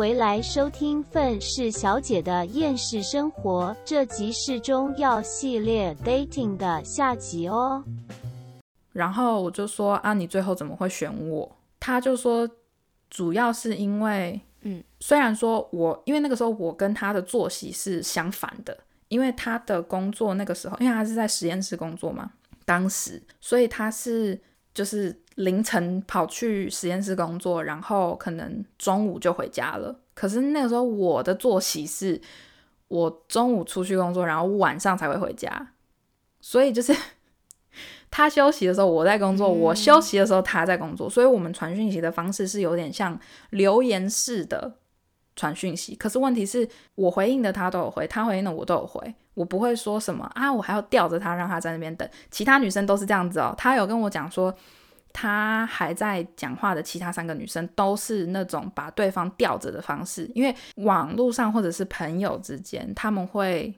回来收听愤世小姐的厌世生活，这集是中药系列 dating 的下集哦。然后我就说啊，你最后怎么会选我？他就说，主要是因为，嗯，虽然说我因为那个时候我跟他的作息是相反的，因为他的工作那个时候，因为他是在实验室工作嘛，当时，所以他是就是凌晨跑去实验室工作，然后可能中午就回家了。可是那个时候我的作息是，我中午出去工作，然后晚上才会回家，所以就是。他休息的时候我在工作，我休息的时候他在工作，所以我们传讯息的方式是有点像留言式的传讯息。可是问题是我回应的他都有回，他回应的我都有回，我不会说什么啊，我还要吊着他让他在那边等。其他女生都是这样子哦，他有跟我讲说，他还在讲话的其他三个女生都是那种把对方吊着的方式，因为网络上或者是朋友之间，他们会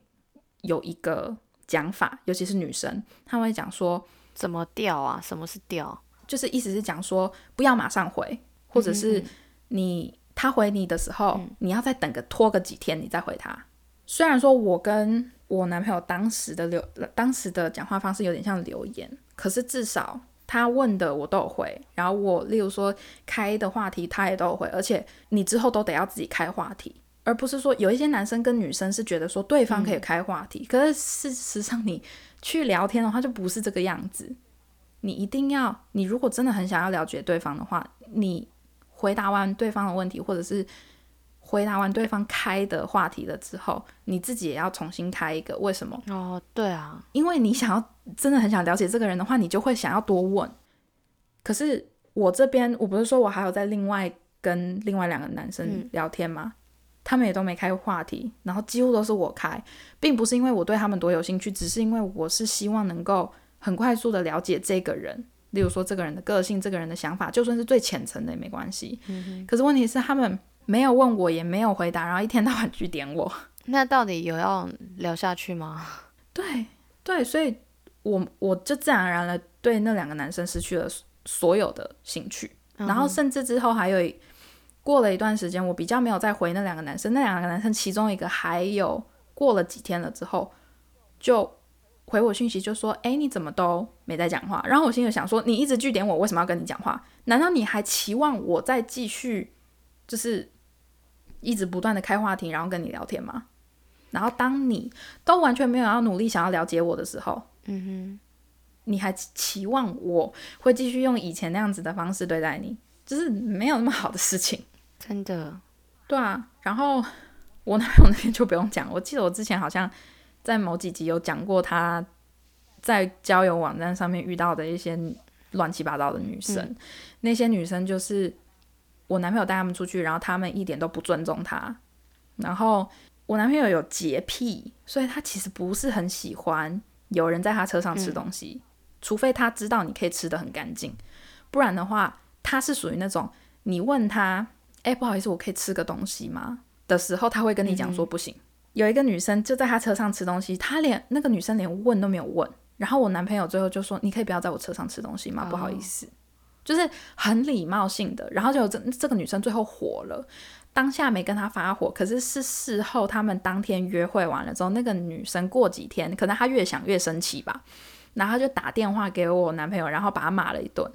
有一个讲法，尤其是女生，他们会讲说。怎么吊啊？什么是吊？就是意思是讲说不要马上回，或者是你他回你的时候，你要再等个拖个几天，你再回他。虽然说我跟我男朋友当时的留当时的讲话方式有点像留言，可是至少他问的我都有回，然后我例如说开的话题他也都有回，而且你之后都得要自己开话题，而不是说有一些男生跟女生是觉得说对方可以开话题，可是事实上你。去聊天的话就不是这个样子，你一定要，你如果真的很想要了解对方的话，你回答完对方的问题，或者是回答完对方开的话题了之后，你自己也要重新开一个。为什么？哦，对啊，因为你想要真的很想了解这个人的话，你就会想要多问。可是我这边，我不是说我还有在另外跟另外两个男生聊天吗？他们也都没开话题，然后几乎都是我开，并不是因为我对他们多有兴趣，只是因为我是希望能够很快速的了解这个人，例如说这个人的个性、这个人的想法，就算是最浅层的也没关系。可是问题是他们没有问我，也没有回答，然后一天到晚去点我。那到底有要聊下去吗？对对，所以我我就自然而然的对那两个男生失去了所有的兴趣，然后甚至之后还有。过了一段时间，我比较没有再回那两个男生。那两个男生其中一个还有过了几天了之后，就回我讯息，就说：“哎，你怎么都没在讲话？”然后我心里想说：“你一直拒点我，为什么要跟你讲话？难道你还期望我再继续，就是一直不断的开话题，然后跟你聊天嘛？然后当你都完全没有要努力想要了解我的时候，嗯哼，你还期望我会继续用以前那样子的方式对待你？就是没有那么好的事情。”真的，对啊，然后我男朋友那边就不用讲。我记得我之前好像在某几集有讲过他在交友网站上面遇到的一些乱七八糟的女生。那些女生就是我男朋友带他们出去，然后他们一点都不尊重他。然后我男朋友有洁癖，所以他其实不是很喜欢有人在他车上吃东西，除非他知道你可以吃的很干净，不然的话，他是属于那种你问他。哎，不好意思，我可以吃个东西吗？的时候，他会跟你讲说不行。有一个女生就在他车上吃东西，他连那个女生连问都没有问。然后我男朋友最后就说：“你可以不要在我车上吃东西吗？不好意思。”就是很礼貌性的。然后就这这个女生最后火了，当下没跟他发火，可是是事后他们当天约会完了之后，那个女生过几天，可能她越想越生气吧，然后就打电话给我男朋友，然后把他骂了一顿。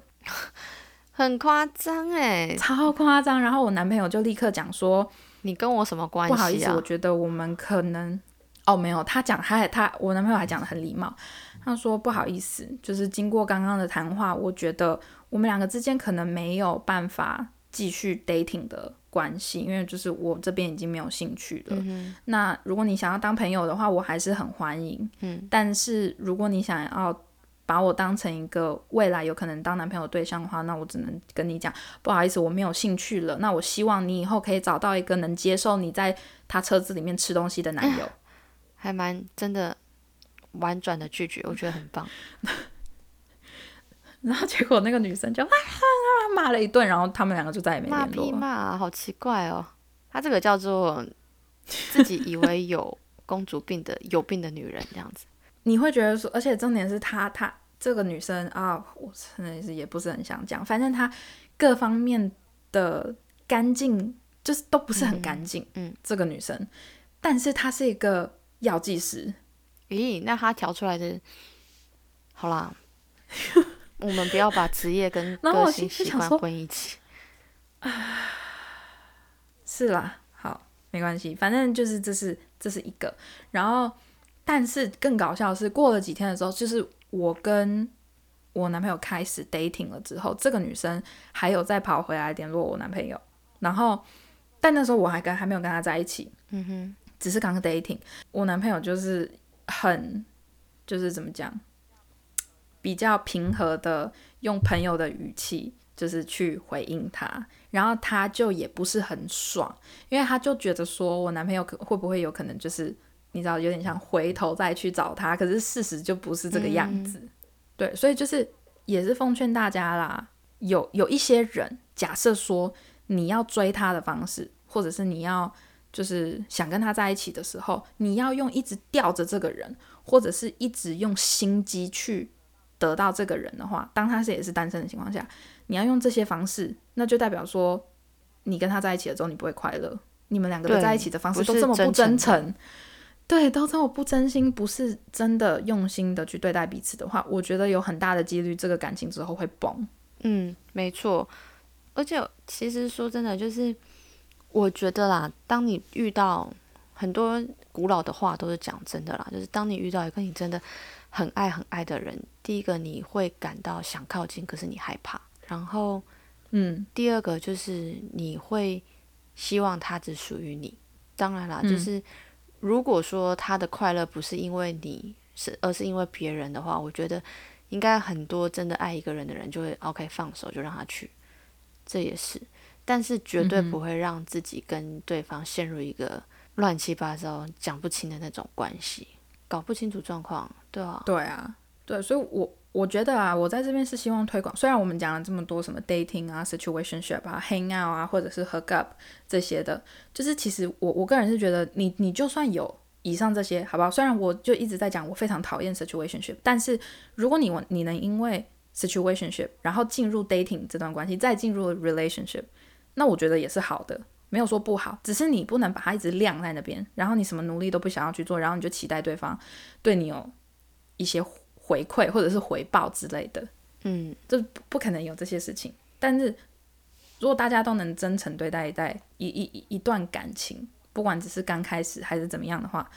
很夸张哎，超夸张！然后我男朋友就立刻讲说：“你跟我什么关系？”不好意思，我觉得我们可能……哦，没有，他讲，他他我男朋友还讲的很礼貌，他说：“不好意思，就是经过刚刚的谈话，我觉得我们两个之间可能没有办法继续 dating 的关系，因为就是我这边已经没有兴趣了。那如果你想要当朋友的话，我还是很欢迎。嗯，但是如果你想要……把我当成一个未来有可能当男朋友对象的话，那我只能跟你讲，不好意思，我没有兴趣了。那我希望你以后可以找到一个能接受你在他车子里面吃东西的男友，还蛮真的婉转的拒绝，我觉得很棒。然后结果那个女生就啊骂了一顿，然后他们两个就再也没联络。骂骂，好奇怪哦。她这个叫做自己以为 有公主病的有病的女人这样子。你会觉得说，而且重点是她，她这个女生啊，我真的是也不是很想讲，反正她各方面的干净就是都不是很干净。嗯，这个女生，但是她是一个药剂师。咦，那她调出来的，好啦，我们不要把职业跟个性习惯心里想说混一起。是啦，好，没关系，反正就是这是这是一个。然后，但是更搞笑的是，过了几天的时候，就是我跟我男朋友开始 dating 了之后，这个女生还有再跑回来联络我男朋友。然后，但那时候我还跟还没有跟他在一起，嗯哼，只是刚 dating。我男朋友就是很就是怎么讲，比较平和的用朋友的语气，就是去回应他。然后他就也不是很爽，因为他就觉得说我男朋友可会不会有可能就是你知道有点像回头再去找他，可是事实就不是这个样子。对，所以就是也是奉劝大家啦，有有一些人假设说你要追他的方式，或者是你要就是想跟他在一起的时候，你要用一直吊着这个人，或者是一直用心机去得到这个人的话，当他是也是单身的情况下，你要用这些方式，那就代表说你跟他在一起了之后，你不会快乐。你们两个在一起的方式都这么不真诚，对，都这么不真心，不是真的用心的去对待彼此的话，我觉得有很大的几率这个感情之后会崩。嗯，没错。而且其实说真的，就是我觉得啦，当你遇到很多古老的话都是讲真的啦，就是当你遇到一个你真的很爱很爱的人，第一个你会感到想靠近，可是你害怕。然后嗯第二个就是你会希望他只属于你。当然啦，嗯就是如果说他的快乐不是因为你是，而是因为别人的话，我觉得应该很多真的爱一个人的人就会 OK 放手，就让他去，这也是。但是绝对不会让自己跟对方陷入一个乱七八糟、讲不清的那种关系，搞不清楚状况，对啊，对，所以我我觉得啊，我在这边是希望推广。虽然我们讲了这么多什么 dating 啊、situationship 啊、hang out 啊，或者是 hook up 这些的，就是其实我我个人是觉得你，你就算有以上这些，好不好？虽然我就一直在讲我非常讨厌 situationship，但是如果你你能因为 situationship 然后进入 dating 这段关系，再进入 relationship，那我觉得也是好的。没有说不好，只是你不能把它一直晾在那边，然后你什么努力都不想要去做，然后你就期待对方对你有一些回馈或者是回报之类的，嗯，这不不可能有这些事情。但是如果大家都能真诚对待一一一一段感情，不管只是刚开始还是怎么样的话，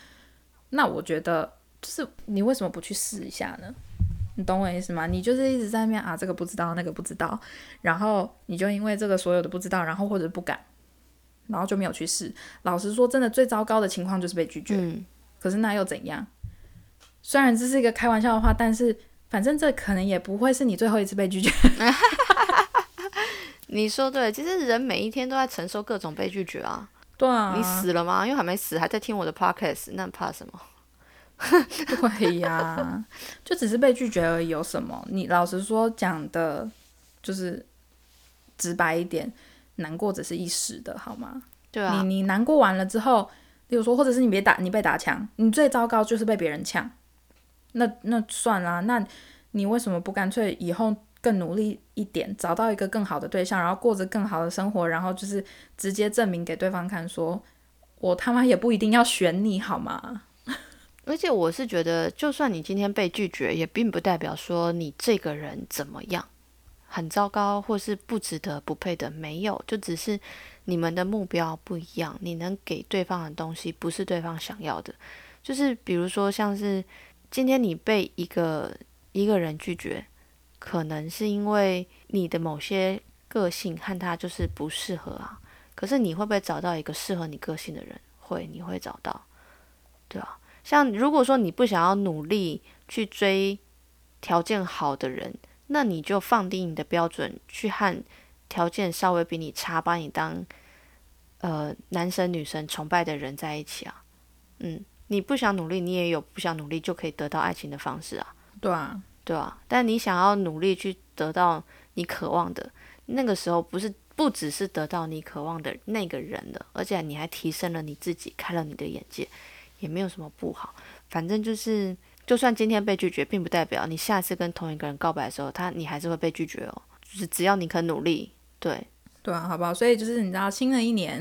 那我觉得就是你为什么不去试一下呢？你懂我意思吗？你就是一直在那边啊，这个不知道，那个不知道，然后你就因为这个所有的不知道，然后或者不敢，然后就没有去试。老实说，真的最糟糕的情况就是被拒绝。嗯，可是那又怎样？虽然这是一个开玩笑的话，但是反正这可能也不会是你最后一次被拒绝。你说对，其实人每一天都在承受各种被拒绝啊。对啊，你死了吗？因为还没死，还在听我的 podcast，那怕什么？对呀，就只是被拒绝而已，有什么？你老实说讲的，就是直白一点，难过只是一时的，好吗？对啊，你你难过完了之后，比如说，或者是你别打，你被打枪，你最糟糕就是被别人呛，那那算啦，那你为什么不干脆以后更努力一点，找到一个更好的对象，然后过着更好的生活，然后就是直接证明给对方看说，我他妈也不一定要选你，好吗？而且我是觉得，就算你今天被拒绝，也并不代表说你这个人怎么样，很糟糕，或是不值得、不配的，没有，就只是你们的目标不一样，你能给对方的东西不是对方想要的。就是比如说，像是今天你被一个一个人拒绝，可能是因为你的某些个性和他就是不适合啊。可是你会不会找到一个适合你个性的人？会，你会找到，对啊。像如果说你不想要努力去追条件好的人，那你就放低你的标准，去和条件稍微比你差，把你当呃男生女生崇拜的人在一起啊。嗯，你不想努力，你也有不想努力就可以得到爱情的方式啊，对啊，对啊。但你想要努力去得到你渴望的，那个时候不是不只是得到你渴望的那个人了，而且你还提升了你自己，开了你的眼界。也没有什么不好，反正就是，就算今天被拒绝，并不代表你下次跟同一个人告白的时候，他你还是会被拒绝哦。就是只要你肯努力，对，对啊，好不好？所以就是你知道，新的一年，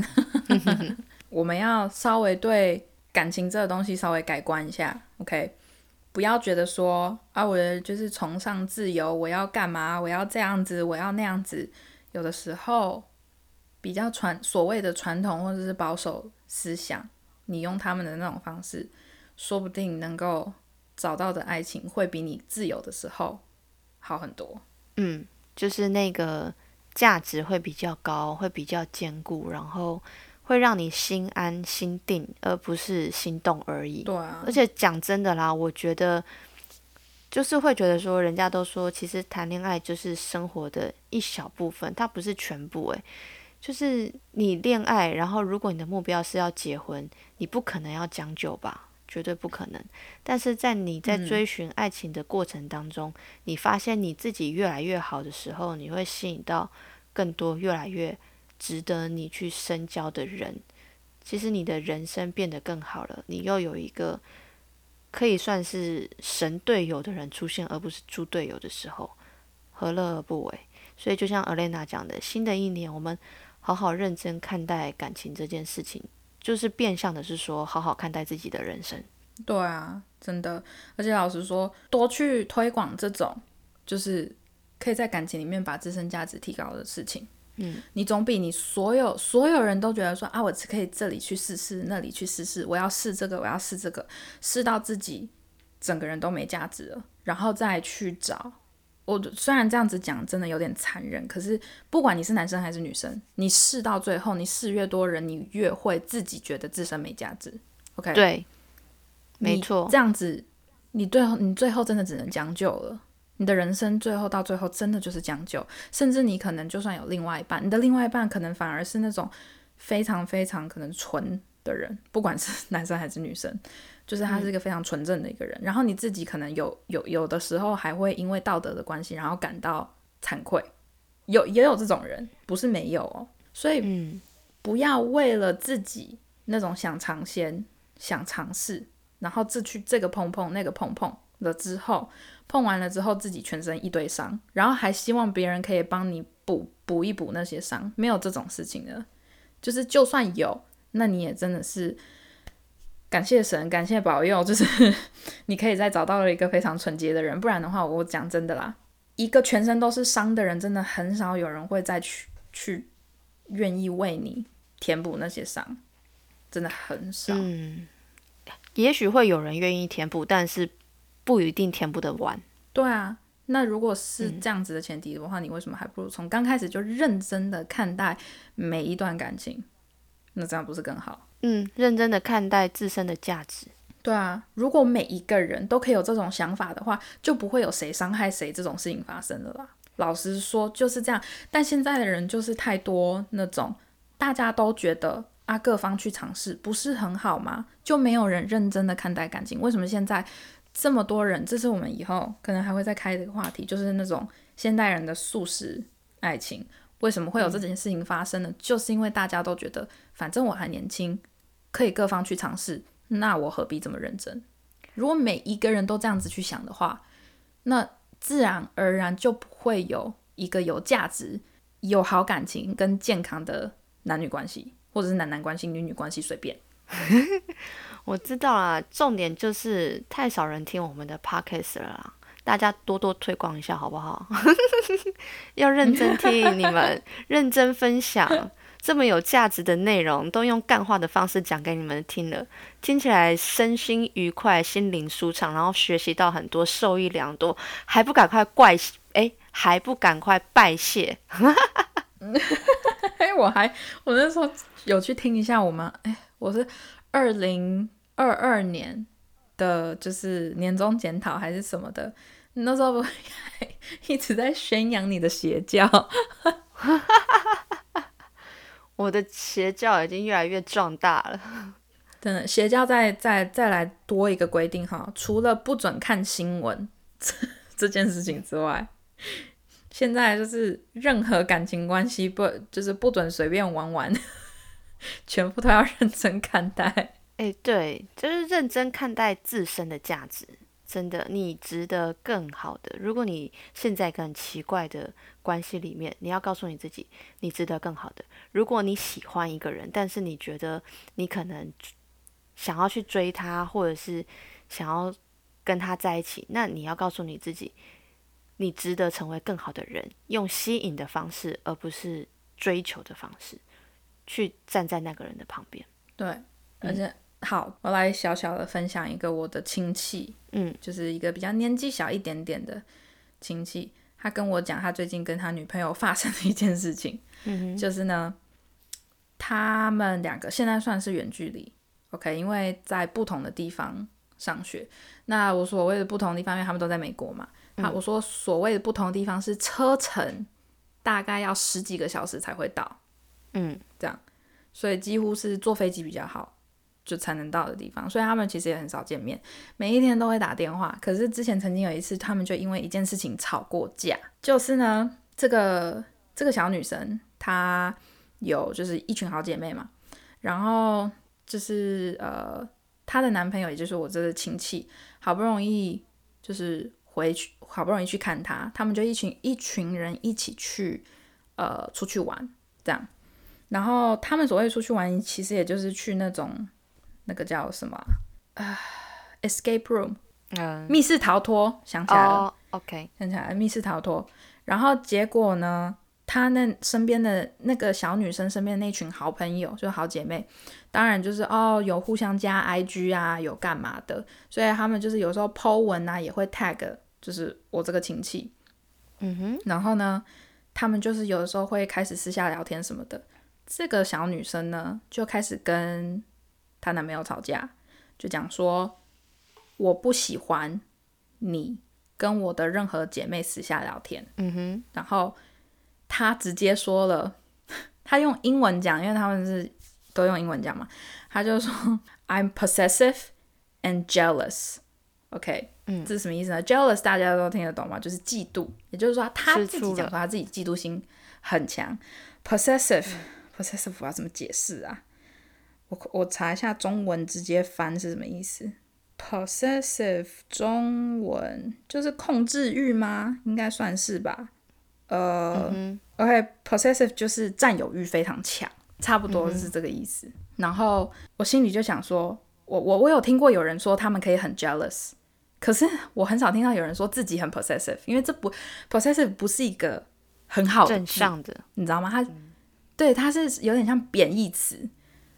我们要稍微对感情这个东西稍微改观一下，OK？不要觉得说啊，我就是崇尚自由，我要干嘛？我要这样子，我要那样子。有的时候比较传所谓的传统或者是保守思想，你用他们的那种方式，说不定能够找到的爱情会比你自由的时候好很多。嗯，就是那个价值会比较高，会比较坚固，然后会让你心安心定，而不是心动而已。对啊，而且讲真的啦，我觉得就是会觉得说，人家都说，其实谈恋爱就是生活的一小部分，它不是全部。诶，就是你恋爱，然后如果你的目标是要结婚，你不可能要将就吧？绝对不可能。但是在你在追寻爱情的过程当中，你发现你自己越来越好的时候，你会吸引到更多越来越值得你去深交的人。其实你的人生变得更好了，你又有一个。可以算是神队友的人出现，而不是猪队友的时候，何乐而不为？所以就像 Elena 讲的，新的一年我们好好认真看待感情这件事情，就是变相的是说，好好看待自己的人生。对啊，真的，而且老实说，多去推广这种，就是可以在感情里面把自身价值提高的事情。嗯，你总比你所有所有人都觉得说啊，我只可以这里去试试，那里去试试，我要试这个，我要试这个，试到自己整个人都没价值了，然后再去找。我虽然这样子讲真的有点残忍，可是不管你是男生还是女生，你试到最后，你试越多人，你越会自己觉得自身没价值。OK，对，没错，这样子，你最后你最后真的只能将就了。你的人生最后到最后真的就是将就，甚至你可能就算有另外一半，你的另外一半可能反而是那种非常非常可能纯的人，不管是 男生还是女生，就是他是一个非常纯正的一个人。然后你自己可能有有有的时候还会因为道德的关系，然后感到惭愧，有也有这种人，不是没有哦。所以，不要为了自己那种想尝鲜、想尝试，然后这去这个碰碰那个碰碰了之后。碰完了之后，自己全身一堆伤，然后还希望别人可以帮你补补一补那些伤，没有这种事情的。就是就算有，那你也真的是感谢神，感谢保佑，就是 你可以再找到了一个非常纯洁的人。不然的话，我讲真的啦，一个全身都是伤的人，真的很少有人会再去去愿意为你填补那些伤，真的很少。嗯，也许会有人愿意填补，但是。不一定填不得完。对啊，那如果是这样子的前提的话，你为什么还不如从刚开始就认真的看待每一段感情？那这样不是更好？嗯，认真的看待自身的价值。对啊，如果每一个人都可以有这种想法的话，就不会有谁伤害谁这种事情发生了啦。老实说就是这样。但现在的人就是太多那种，大家都觉得啊，各方去尝试不是很好吗？就没有人认真的看待感情。为什么现在？这么多人，这是我们以后可能还会再开的一个话题，就是那种现代人的素食爱情，为什么会有这件事情？发生呢？就是因为大家都觉得，反正我还年轻，可以各方去尝试，那我何必这么认真？如果每一个人都这样子去想的话，那自然而然就不会有一个有价值、有好感情跟健康的男女关系，或者是男男关系、女女关系，随便。我知道啦，重点就是太少人听我们的 podcast 了啦，大家多多推广一下好不好？要认真听你们，认真分享这么有价值的内容，都用干话的方式讲给你们听了，听起来身心愉快，心灵舒畅，然后学习到很多，受益良多，还不赶快怪哎，还不赶快拜谢？哎，我还我那时候有去听一下我们，哎，我是二零。二二年的就是年终检讨还是什么的，你那时候不 一直在宣扬你的邪教，我的邪教已经越来越壮大了。真的，邪教再再再来多一个规定哈，除了不准看新闻 这件事情之外，现在就是任何感情关系不就是不准随便玩玩，全部都要认真看待。哎，对，就是认真看待自身的价值，真的，你值得更好的。如果你现在一个很奇怪的关系里面，你要告诉你自己，你值得更好的。如果你喜欢一个人，但是你觉得你可能想要去追他，或者是想要跟他在一起，那你要告诉你自己，你值得成为更好的人，用吸引的方式，而不是追求的方式，去站在那个人的旁边。对，而且。好，我来小小的分享一个我的亲戚，嗯，就是一个比较年纪小一点点的亲戚，他跟我讲他最近跟他女朋友发生的一件事情，嗯就是呢，他们两个现在算是远距离，OK，因为在不同的地方上学。那我所谓的不同的地方，因为他们都在美国嘛，好，我说所谓的不同的地方是车程大概要十几个小时才会到，嗯，这样，所以几乎是坐飞机比较好。就才能到的地方，所以他们其实也很少见面，每一天都会打电话。可是之前曾经有一次，他们就因为一件事情吵过架。就是呢，这个这个小女生她有就是一群好姐妹嘛，然后就是呃她的男朋友，也就是我这个亲戚，好不容易就是回去，好不容易去看她，他们就一群一群人一起去呃出去玩这样。然后他们所谓出去玩，其实也就是去那种。那个叫什么啊？Escape room，嗯，密室逃脱，想起来了，OK，想起来密室逃脱。然后结果呢，他那身边的那个小女生身边那群好朋友，就好姐妹，当然就是哦，有互相加 IG 啊，有干嘛的，所以他们就是有时候 po 文啊，也会 tag，就是我这个亲戚，嗯哼，然后呢，他们就是有的时候会开始私下聊天什么的。这个小女生呢，就开始跟她男朋友吵架，就讲说我不喜欢你跟我的任何姐妹私下聊天。嗯哼，然后她直接说了，她用英文讲，因为他们是都用英文讲嘛，她就说 I'm possessive and jealous。OK，嗯，这是什么意思呢？jealous 大家都听得懂吗？就是嫉妒，也就是说他自己讲说她自己嫉妒心很强。possessive，possessive 我要怎么解释啊？我我查一下中文，直接翻是什么意思？possessive 中文就是控制欲吗？应该算是吧。呃，OK，possessive 就是占有欲非常强，差不多是这个意思。然后我心里就想说，我我我有听过有人说他们可以很 jealous，可是我很少听到有人说自己很 possessive，因为这不 possessive 不是一个很好正向的，你知道吗？它对它是有点像贬义词。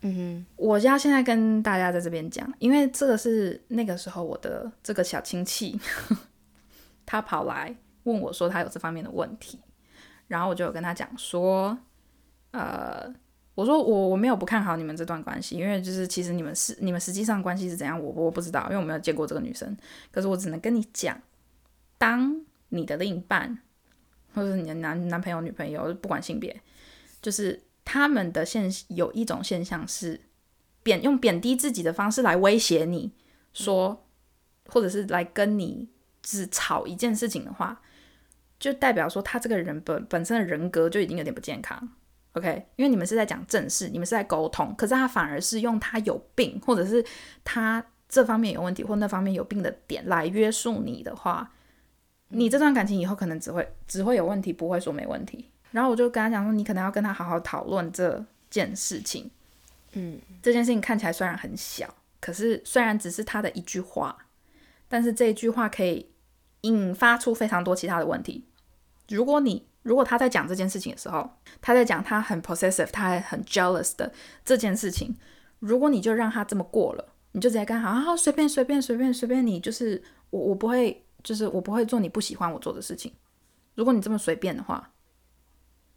嗯哼，我要现在跟大家在这边讲，因为这个是那个时候我的这个小亲戚，他跑来问我说他有这方面的问题，然后我就有跟他讲说，呃，我说我我没有不看好你们这段关系，因为就是其实你们是你们实际上关系是怎样，我我不知道，因为我没有见过这个女生，可是我只能跟你讲，当你的另一半或者你的男男朋友、女朋友，不管性别，就是。他们的现有一种现象是贬用贬低自己的方式来威胁你说，或者是来跟你只吵一件事情的话，就代表说他这个人本本身的人格就已经有点不健康。OK，因为你们是在讲正事，你们是在沟通，可是他反而是用他有病，或者是他这方面有问题或那方面有病的点来约束你的话，你这段感情以后可能只会只会有问题，不会说没问题。然后我就跟他讲说，你可能要跟他好好讨论这件事情。嗯，这件事情看起来虽然很小，可是虽然只是他的一句话，但是这一句话可以引发出非常多其他的问题。如果你如果他在讲这件事情的时候，他在讲他很 possessive，他还很 jealous 的这件事情，如果你就让他这么过了，你就直接跟他好好随便随便随便随便你，就是我我不会就是我不会做你不喜欢我做的事情。如果你这么随便的话。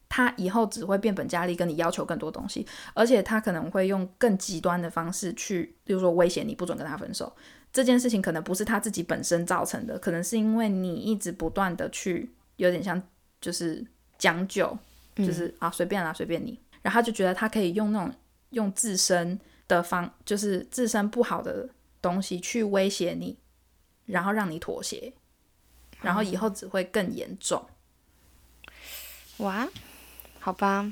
他以后只会变本加厉跟你要求更多东西，而且他可能会用更极端的方式去，比如说威胁你不准跟他分手。这件事情可能不是他自己本身造成的，可能是因为你一直不断的去有点像就是将就，就是啊随便啦随便你，然后他就觉得他可以用那种用自身的方，就是自身不好的东西去威胁你，然后让你妥协，然后以后只会更严重。哇！好吧，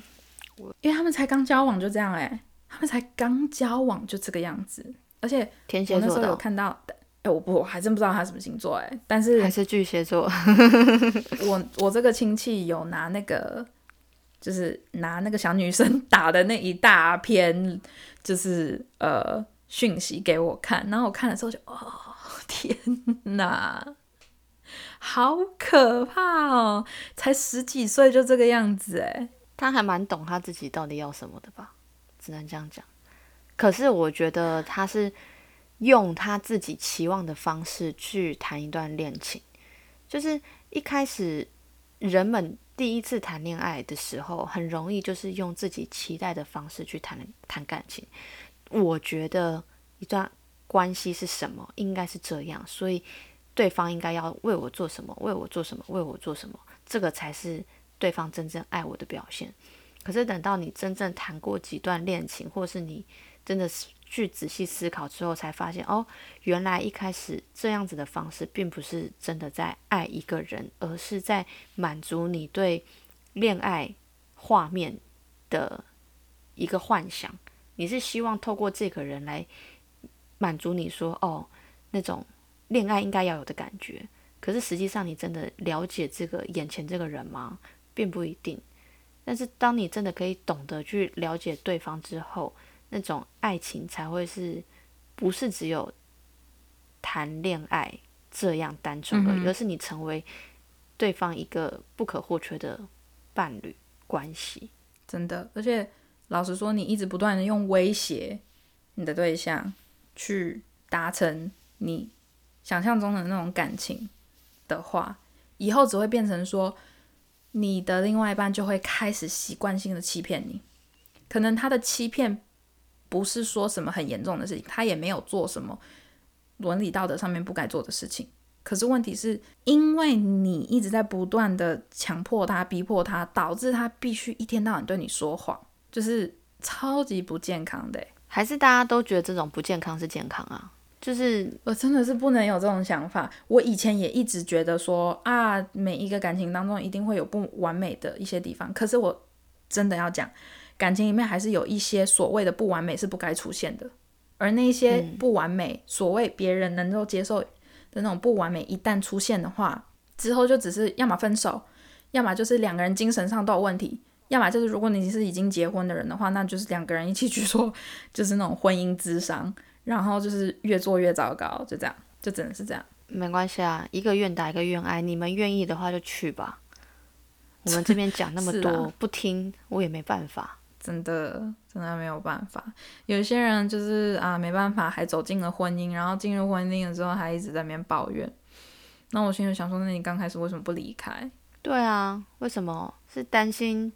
因为他们才刚交往就这样哎，他们才刚交往就这个样子，而且天蝎座的，有看到哎，我不，我还真不知道他什么星座哎，但是还是巨蟹座。我我这个亲戚有拿那个，就是拿那个小女生 打的那一大篇，就是呃讯息给我看，然后我看的时候就，哦天哪，好可怕哦！才十几岁就这个样子哎，他还蛮懂他自己到底要什么的吧，只能这样讲。可是我觉得他是。用他自己期望的方式去谈一段恋情，就是一开始人们第一次谈恋爱的时候，很容易就是用自己期待的方式去谈谈感情。我觉得一段关系是什么，应该是这样，所以对方应该要为我做什么，为我做什么，为我做什么，这个才是对方真正爱我的表现。可是等到你真正谈过几段恋情，或是你真的是。去仔细思考之后，才发现哦，原来一开始这样子的方式，并不是真的在爱一个人，而是在满足你对恋爱画面的一个幻想。你是希望透过这个人来满足你说哦，那种恋爱应该要有的感觉。可是实际上，你真的了解这个眼前这个人吗？并不一定。但是当你真的可以懂得去了解对方之后，那种爱情才会是，不是只有谈恋爱这样单纯而已，而是你成为对方一个不可或缺的伴侣关系。真的，而且老实说，你一直不断的用威胁你的对象去达成你想象中的那种感情的话，以后只会变成说，你的另外一半就会开始习惯性的欺骗你，可能他的欺骗。不是说什么很严重的事情，他也没有做什么伦理道德上面不该做的事情。可是问题是因为你一直在不断的强迫他、逼迫他，导致他必须一天到晚对你说谎，就是超级不健康的。还是大家都觉得这种不健康是健康啊？就是我真的是不能有这种想法。我以前也一直觉得说啊，每一个感情当中一定会有不完美的一些地方。可是我真的要讲。感情里面还是有一些所谓的不完美是不该出现的，而那些不完美，所谓别人能够接受的那种不完美，一旦出现的话，之后就只是要么分手，要么就是两个人精神上都有问题，要么就是如果你是已经结婚的人的话，那就是两个人一起去做，就是那种婚姻之商，然后就是越做越糟糕，就这样，就只能是这样。没关系啊，一个愿打一个愿挨，你们愿意的话就去吧。我们这边讲那么多，不听我也没办法。真的，真的没有办法。有些人就是啊，没办法，还走进了婚姻，然后进入婚姻了之后，还一直在那边抱怨。那我心里想说，那你刚开始为什么不离开？对啊，为什么是担心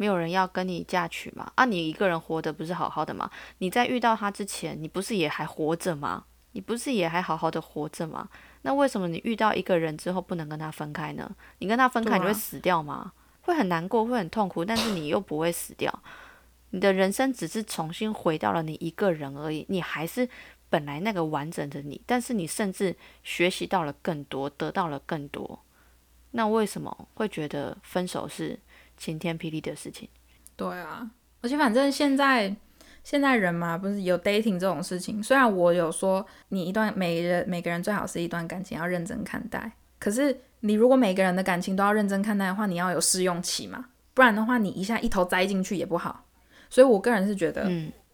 没有人要跟你嫁娶吗？啊，你一个人活得不是好好的吗？你在遇到他之前，你不是也还活着吗？你不是也还好好的活着吗？那为什么你遇到一个人之后不能跟他分开呢？你跟他分开，你会死掉吗？会很难过，会很痛苦，但是你又不会死掉。你的人生只是重新回到了你一个人而已，你还是本来那个完整的你，但是你甚至学习到了更多，得到了更多。那为什么会觉得分手是晴天霹雳的事情？对啊，而且反正现在现在人嘛，不是有 dating 这种事情。虽然我有说你一段每人每个人最好是一段感情要认真看待，可是你如果每个人的感情都要认真看待的话，你要有试用期嘛，不然的话你一下一头栽进去也不好。所以，我个人是觉得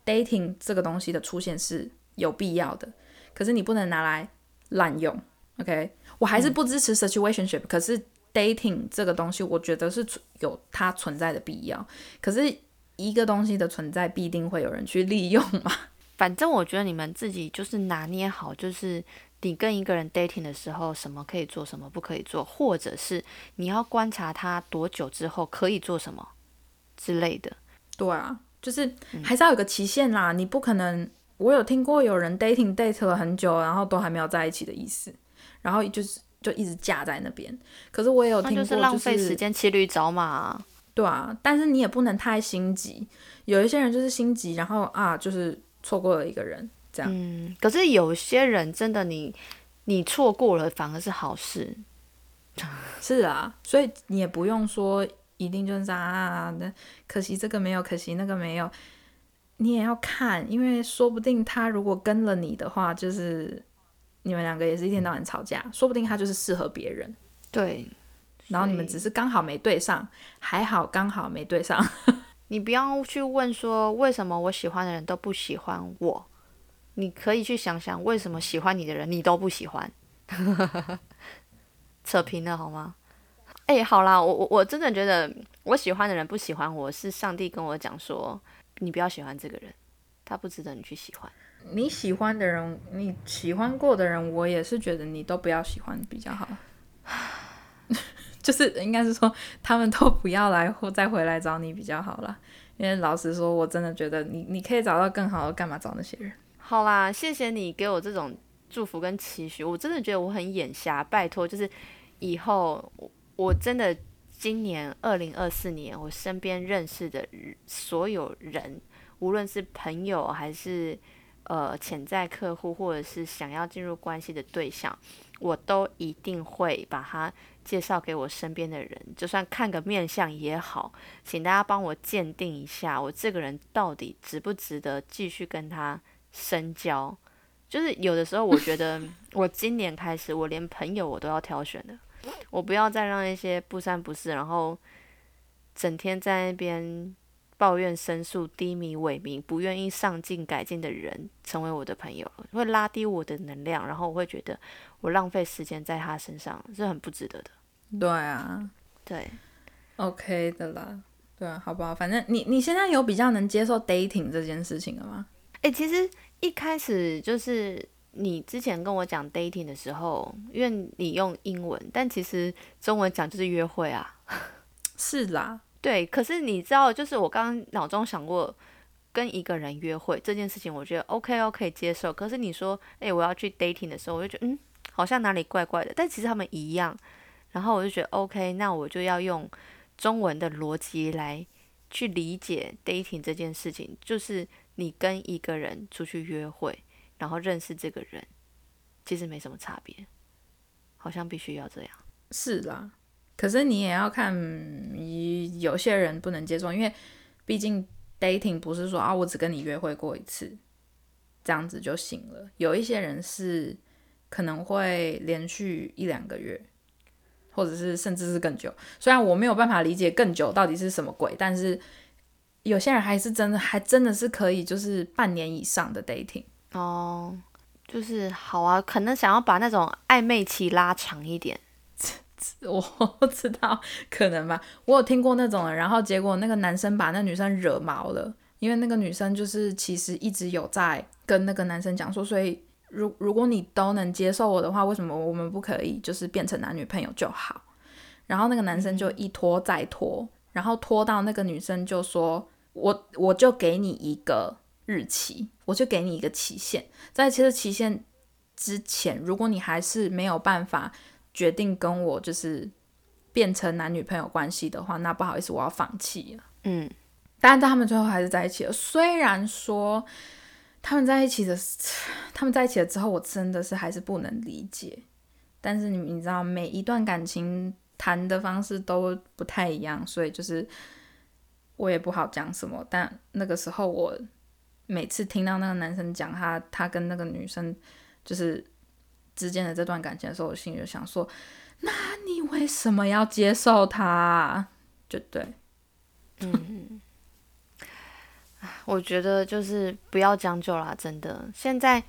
，dating 这个东西的出现是有必要的，可是你不能拿来滥用。OK，我还是不支持 situationship，可是 dating 这个东西，我觉得是有它存在的必要。可是一个东西的存在，必定会有人去利用嘛。反正我觉得你们自己就是拿捏好，就是你跟一个人 dating 的时候，什么可以做，什么不可以做，或者是你要观察他多久之后可以做什么之类的。对啊。就是还是要有个期限啦，你不可能。我有听过有人 dating date 了很久，然后都还没有在一起的意思，然后就是就一直架在那边。可是我也有听过，就是浪费时间骑驴找马。对啊，但是你也不能太心急。有一些人就是心急，然后啊，就是错过了一个人这样。嗯，可是有些人真的，你你错过了反而是好事。是啊，所以你也不用说。一定就是啊，那可惜这个没有，可惜那个没有，你也要看，因为说不定他如果跟了你的话，就是你们两个也是一天到晚吵架，说不定他就是适合别人，对，然后你们只是刚好没对上，还好刚好没对上。你不要去问说为什么我喜欢的人都不喜欢我，你可以去想想为什么喜欢你的人你都不喜欢，扯平了好吗？哎、好啦，我我我真的觉得我喜欢的人不喜欢我是上帝跟我讲说，你不要喜欢这个人，他不值得你去喜欢。你喜欢的人，你喜欢过的人，我也是觉得你都不要喜欢比较好。就是应该是说，他们都不要来或再回来找你比较好啦。因为老实说，我真的觉得你你可以找到更好的，干嘛找那些人？好啦，谢谢你给我这种祝福跟期许，我真的觉得我很眼瞎。拜托，就是以后我我真的今年二零二四年，我身边认识的所有人，无论是朋友还是呃潜在客户，或者是想要进入关系的对象，我都一定会把他介绍给我身边的人，就算看个面相也好，请大家帮我鉴定一下，我这个人到底值不值得继续跟他深交。就是有的时候，我觉得 我今年开始，我连朋友我都要挑选的，我不要再让一些不三不四，然后整天在那边抱怨、申诉、低迷、萎靡、不愿意上进改进的人成为我的朋友，会拉低我的能量，然后我会觉得我浪费时间在他身上是很不值得的。对啊对，，OK 的啦。对啊，好不好？反正你你现在有比较能接受 dating 这件事情了吗？诶，其实一开始就是你之前跟我讲 dating 的时候，因为你用英文，但其实中文讲就是约会啊。是啦，对，可是你知道，就是我刚刚脑中想过跟一个人约会这件事情，我觉得 OK 哦，可以接受。可是你说，诶，我要去 dating 的时候，我就觉得嗯，好像哪里怪怪的。但其实他们一样，然后我就觉得 OK，那我就要用中文的逻辑来去理解 dating 这件事情，就是你跟一个人出去约会，然后认识这个人，其实没什么差别，好像必须要这样。是啦。可是你也要看，有些人不能接受，因为毕竟 dating 不是说啊，我只跟你约会过一次，这样子就行了。有一些人是可能会连续一两个月，或者是甚至是更久。虽然我没有办法理解更久到底是什么鬼，但是有些人还是真的，还真的是可以，就是半年以上的 dating。哦，就是好啊，可能想要把那种暧昧期拉长一点。我 不知道，可能吧。我有听过那种人，然后结果那个男生把那女生惹毛了，因为那个女生就是其实一直有在跟那个男生讲说，所以如如果你都能接受我的话，为什么我们不可以就是变成男女朋友就好？然后那个男生就一拖再拖，然后拖到那个女生就说，我我就给你一个日期，我就给你一个期限，在其实期限之前，如果你还是没有办法。决定跟我就是变成男女朋友关系的话，那不好意思，我要放弃了。嗯，但他们最后还是在一起了。虽然说他们在一起的，他们在一起了之后，我真的是还是不能理解。但是你你知道，每一段感情谈的方式都不太一样，所以就是我也不好讲什么。但那个时候，我每次听到那个男生讲他他跟那个女生就是。之间的这段感情的时候，我心里就想说：那你为什么要接受他？就对，嗯，我觉得就是不要将就啦，真的。现在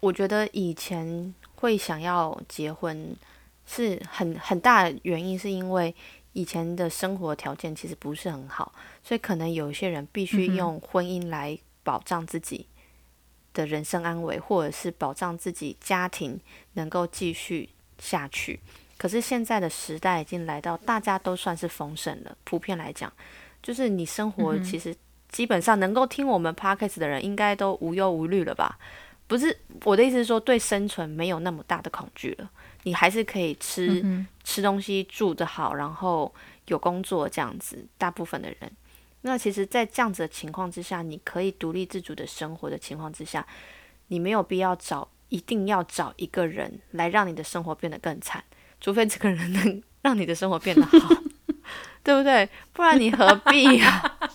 我觉得以前会想要结婚，是很很大的原因，是因为以前的生活条件其实不是很好，所以可能有一些人必须用婚姻来保障自己。的人生安危，或者是保障自己家庭能够继续下去。可是现在的时代已经来到，大家都算是丰盛了。普遍来讲，就是你生活其实基本上能够听我们 podcast 的人，应该都无忧无虑了吧？不是我的意思是说，对生存没有那么大的恐惧了。你还是可以吃、嗯、吃东西，住得好，然后有工作这样子。大部分的人。那其实，在这样子的情况之下，你可以独立自主的生活的情况之下，你没有必要找，一定要找一个人来让你的生活变得更惨，除非这个人能让你的生活变得好，对不对？不然你何必呀、啊？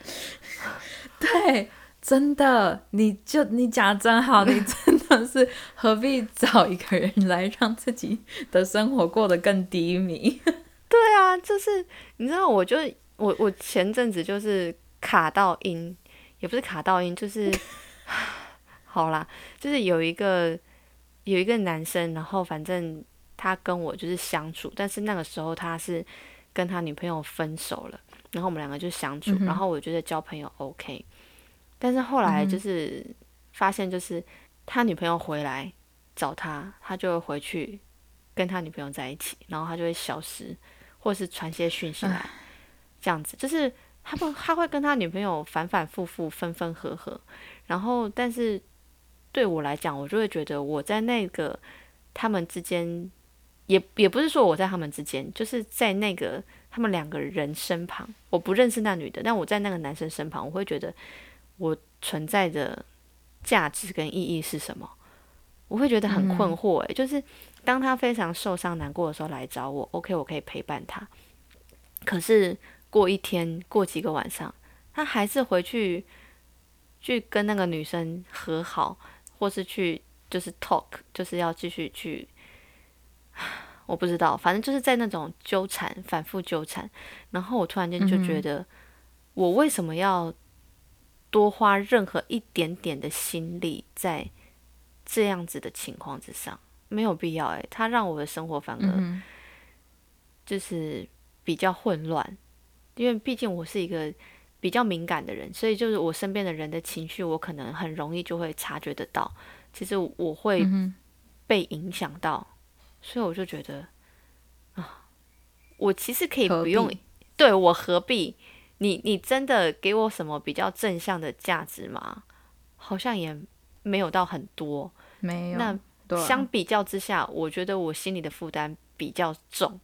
对，真的，你就你讲的真好，你真的是何必找一个人来让自己的生活过得更低迷？对啊，就是你知道，我就我我前阵子就是卡到音，也不是卡到音，就是 好啦，就是有一个有一个男生，然后反正他跟我就是相处，但是那个时候他是跟他女朋友分手了，然后我们两个就相处，然后我觉得交朋友 OK，但是后来就是发现，就是他女朋友回来找他，他就回去跟他女朋友在一起，然后他就会消失。或是传些讯息来，这样子就是他们他会跟他女朋友反反复复分分合合，然后但是对我来讲，我就会觉得我在那个他们之间，也也不是说我在他们之间，就是在那个他们两个人身旁，我不认识那女的，但我在那个男生身旁，我会觉得我存在的价值跟意义是什么？我会觉得很困惑，诶，就是。当他非常受伤、难过的时候来找我，OK，我可以陪伴他。可是过一天、过几个晚上，他还是回去去跟那个女生和好，或是去就是 talk，就是要继续去。我不知道，反正就是在那种纠缠、反复纠缠。然后我突然间就觉得，我为什么要多花任何一点点的心力在这样子的情况之上？没有必要诶，他让我的生活反而就是比较混乱，因为毕竟我是一个比较敏感的人，所以就是我身边的人的情绪，我可能很容易就会察觉得到。其实我会被影响到，所以我就觉得啊，我其实可以不用，对我何必？你你真的给我什么比较正向的价值吗？好像也没有到很多，没有那。相比较之下，我觉得我心里的负担比较重。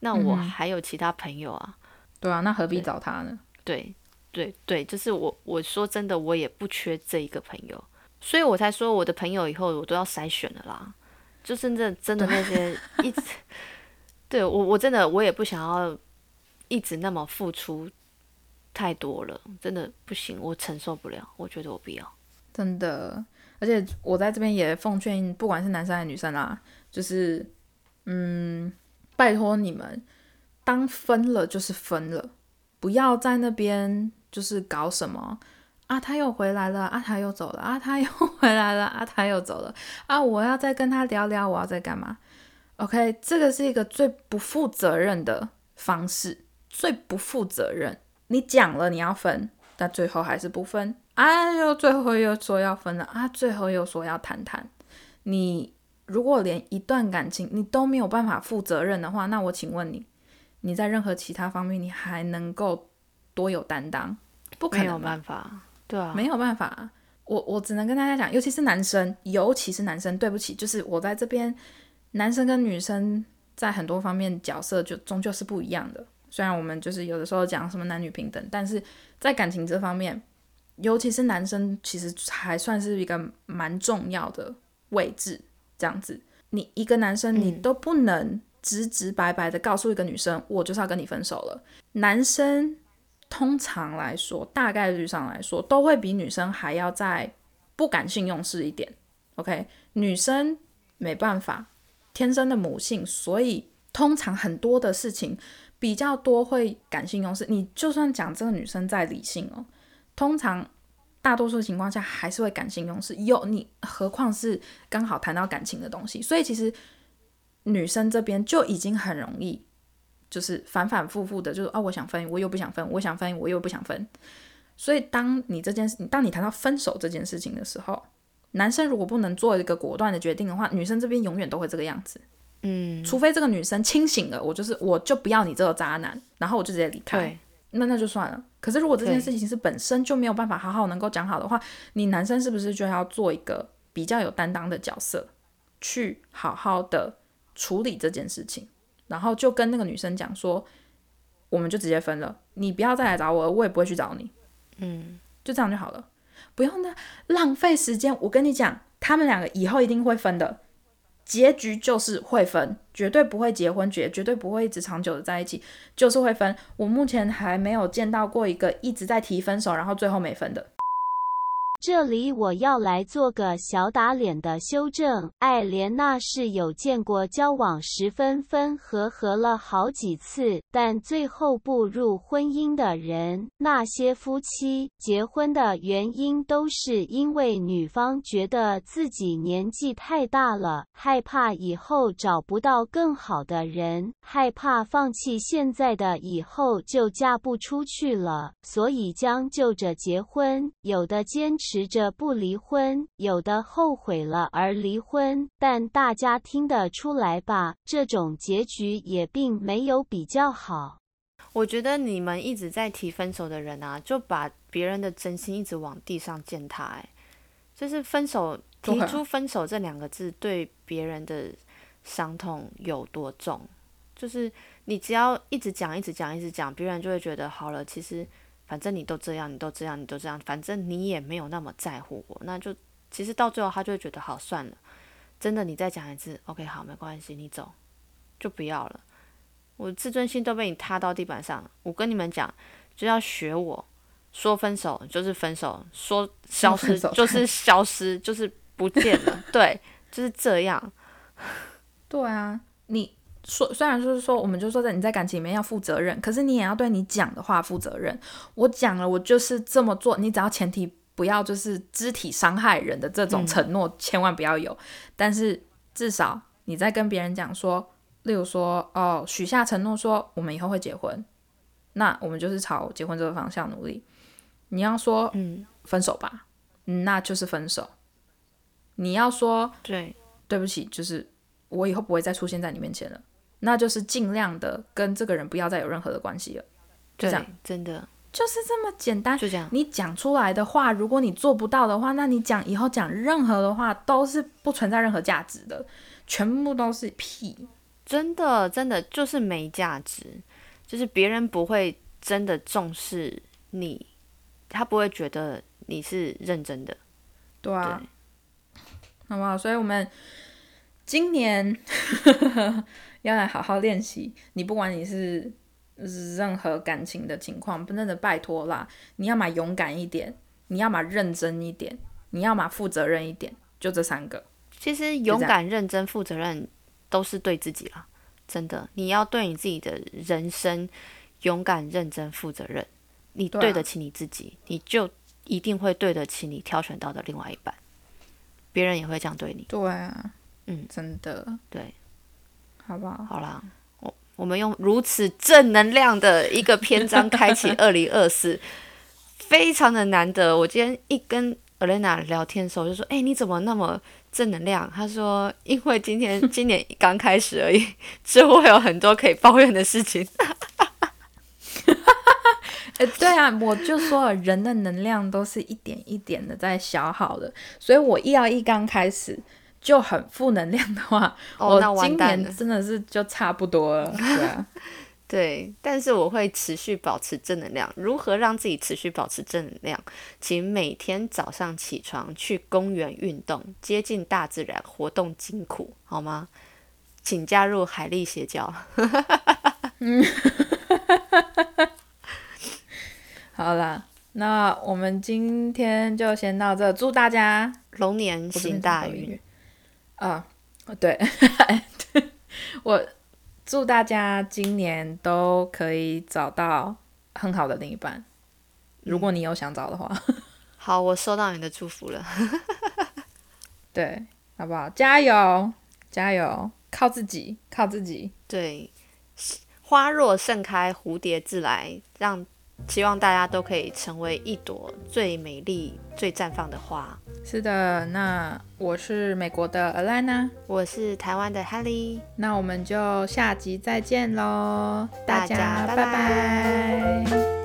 那我还有其他朋友啊。对啊，那何必找他呢？对，对，对，就是我。我说真的，我也不缺这一个朋友，所以我才说我的朋友以后我都要筛选了啦。就真正真的那些 一直，对我我真的我也不想要一直那么付出太多了，真的不行，我承受不了。我觉得我不要，真的。而且我在这边也奉劝，不管是男生还是女生啊，就是，嗯，拜托你们，当分了就是分了，不要在那边就是搞什么啊，他又回来了啊，他又走了啊，他又 回来了啊，他又走了啊，我要再跟他聊聊，我要再干嘛？OK，这个是一个最不负责任的方式，最不负责任。你讲了你要分，但最后还是不分。啊！又最后又说要分了啊！最后又说要谈谈。你如果连一段感情你都没有办法负责任的话，那我请问你，你在任何其他方面你还能够多有担当？不可能，没有办法，对啊，没有办法。我我只能跟大家讲，尤其是男生，尤其是男生，对不起，就是我在这边，男生跟女生在很多方面角色就终究是不一样的。虽然我们就是有的时候讲什么男女平等，但是在感情这方面。尤其是男生，其实还算是一个蛮重要的位置。这样子，你一个男生，你都不能直直白白的告诉一个女生，我就是要跟你分手了。男生通常来说，大概率上来说，都会比女生还要再不感性用事一点。OK，女生没办法，天生的母性，所以通常很多的事情比较多会感性用事。你就算讲这个女生再理性哦。通常，大多数情况下还是会感性用事，有你，何况是刚好谈到感情的东西，所以其实女生这边就已经很容易，就是反反复复的，就是哦，我想分，我又不想分，我想分，我又不想分。所以当你这件事，当你谈到分手这件事情的时候，男生如果不能做一个果断的决定的话，女生这边永远都会这个样子。嗯，除非这个女生清醒了，我就是我就不要你这个渣男，然后我就直接离开。那那就算了。可是如果这件事情是本身就没有办法好好能够讲好的话，你男生是不是就要做一个比较有担当的角色，去好好的处理这件事情，然后就跟那个女生讲说，我们就直接分了，你不要再来找我，我也不会去找你，嗯，就这样就好了，不用那浪费时间。我跟你讲，他们两个以后一定会分的。结局就是会分，绝对不会结婚，绝绝对不会一直长久的在一起，就是会分。我目前还没有见到过一个一直在提分手，然后最后没分的。这里我要来做个小打脸的修正。艾莲娜是有见过交往时分分合合了好几次，但最后步入婚姻的人。那些夫妻结婚的原因都是因为女方觉得自己年纪太大了，害怕以后找不到更好的人，害怕放弃现在的以后就嫁不出去了，所以将就着结婚。有的坚持着不离婚，有的后悔了而离婚。但大家听得出来吧？这种结局也并没有比较好。我觉得你们一直在提分手的人啊，就把别人的真心一直往地上践踏。哎，就是分手，提出分手这两个字对别人的伤痛有多重？就是你只要一直讲，一直讲，一直讲，别人就会觉得好了。其实反正你都这样，你都这样，你都这样，反正你也没有那么在乎我，那就其实到最后他就会觉得好算了。真的，你再讲一次，OK，好，没关系，你走，就不要了。我自尊心都被你踏到地板上了。我跟你们讲，就要学我，说分手就是分手，说消失就是 消失，就是不见了。对，就是这样。对啊，你说虽然就是说，我们就说在你在感情里面要负责任，可是你也要对你讲的话负责任。我讲了，我就是这么做，你只要前提不要就是肢体伤害人的这种承诺，千万不要有。但是至少你在跟别人讲说。例如说，哦，许下承诺说我们以后会结婚，那我们就是朝结婚这个方向努力。你要说，嗯，分手吧，那就是分手。你要说，对，对不起，就是我以后不会再出现在你面前了，那就是尽量的跟这个人不要再有任何的关系了。就这样，真的就是这么简单。就这样，你讲出来的话，如果你做不到的话，那你讲以后讲任何的话都是不存在任何价值的，全部都是屁。真的，真的就是没价值，就是别人不会真的重视你，他不会觉得你是认真的，对啊，好不好？所以我们今年 要来好好练习。你不管你是任何感情的情况，真的拜托啦，你要么勇敢一点，你要么认真一点，你要么负责任一点，就这三个。其实勇敢、认真、负责任。都是对自己了，真的，你要对你自己的人生勇敢、认真、负责任。你对得起你自己，你就一定会对得起你挑选到的另外一半，别人也会这样对你。对啊，嗯，真的，对，好不好？好啦，我我们用如此正能量的一个篇章开启 二零二四，非常的难得。我今天一跟 Elena 聊天的时候，就说：“哎，你怎么那么……”正能量，他说：“因为今天 今年刚开始而已，之后会有很多可以抱怨的事情。”哎，对啊，我就说了，人的能量都是一点一点的在消耗的，所以我一要一刚开始就很负能量的话，我今年真的是就差不多了，对啊。对，但是我会持续保持正能量。如何让自己持续保持正能量？请每天早上起床去公园运动，接近大自然，活动筋骨，好吗？请加入海力邪教。嗯，好了，那我们今天就先到这。祝大家龙年行大运。啊，对，我。祝大家今年都可以找到很好的另一半，如果你有想找的话。好，我收到你的祝福了。对，好不好？加油，加油，靠自己，靠自己。对，花若盛开，蝴蝶自来，让。希望大家都可以成为一朵最美丽、最绽放的花。是的，那我是美国的 Alana，我是台湾的 Helly，那我们就下集再见喽，大家拜拜。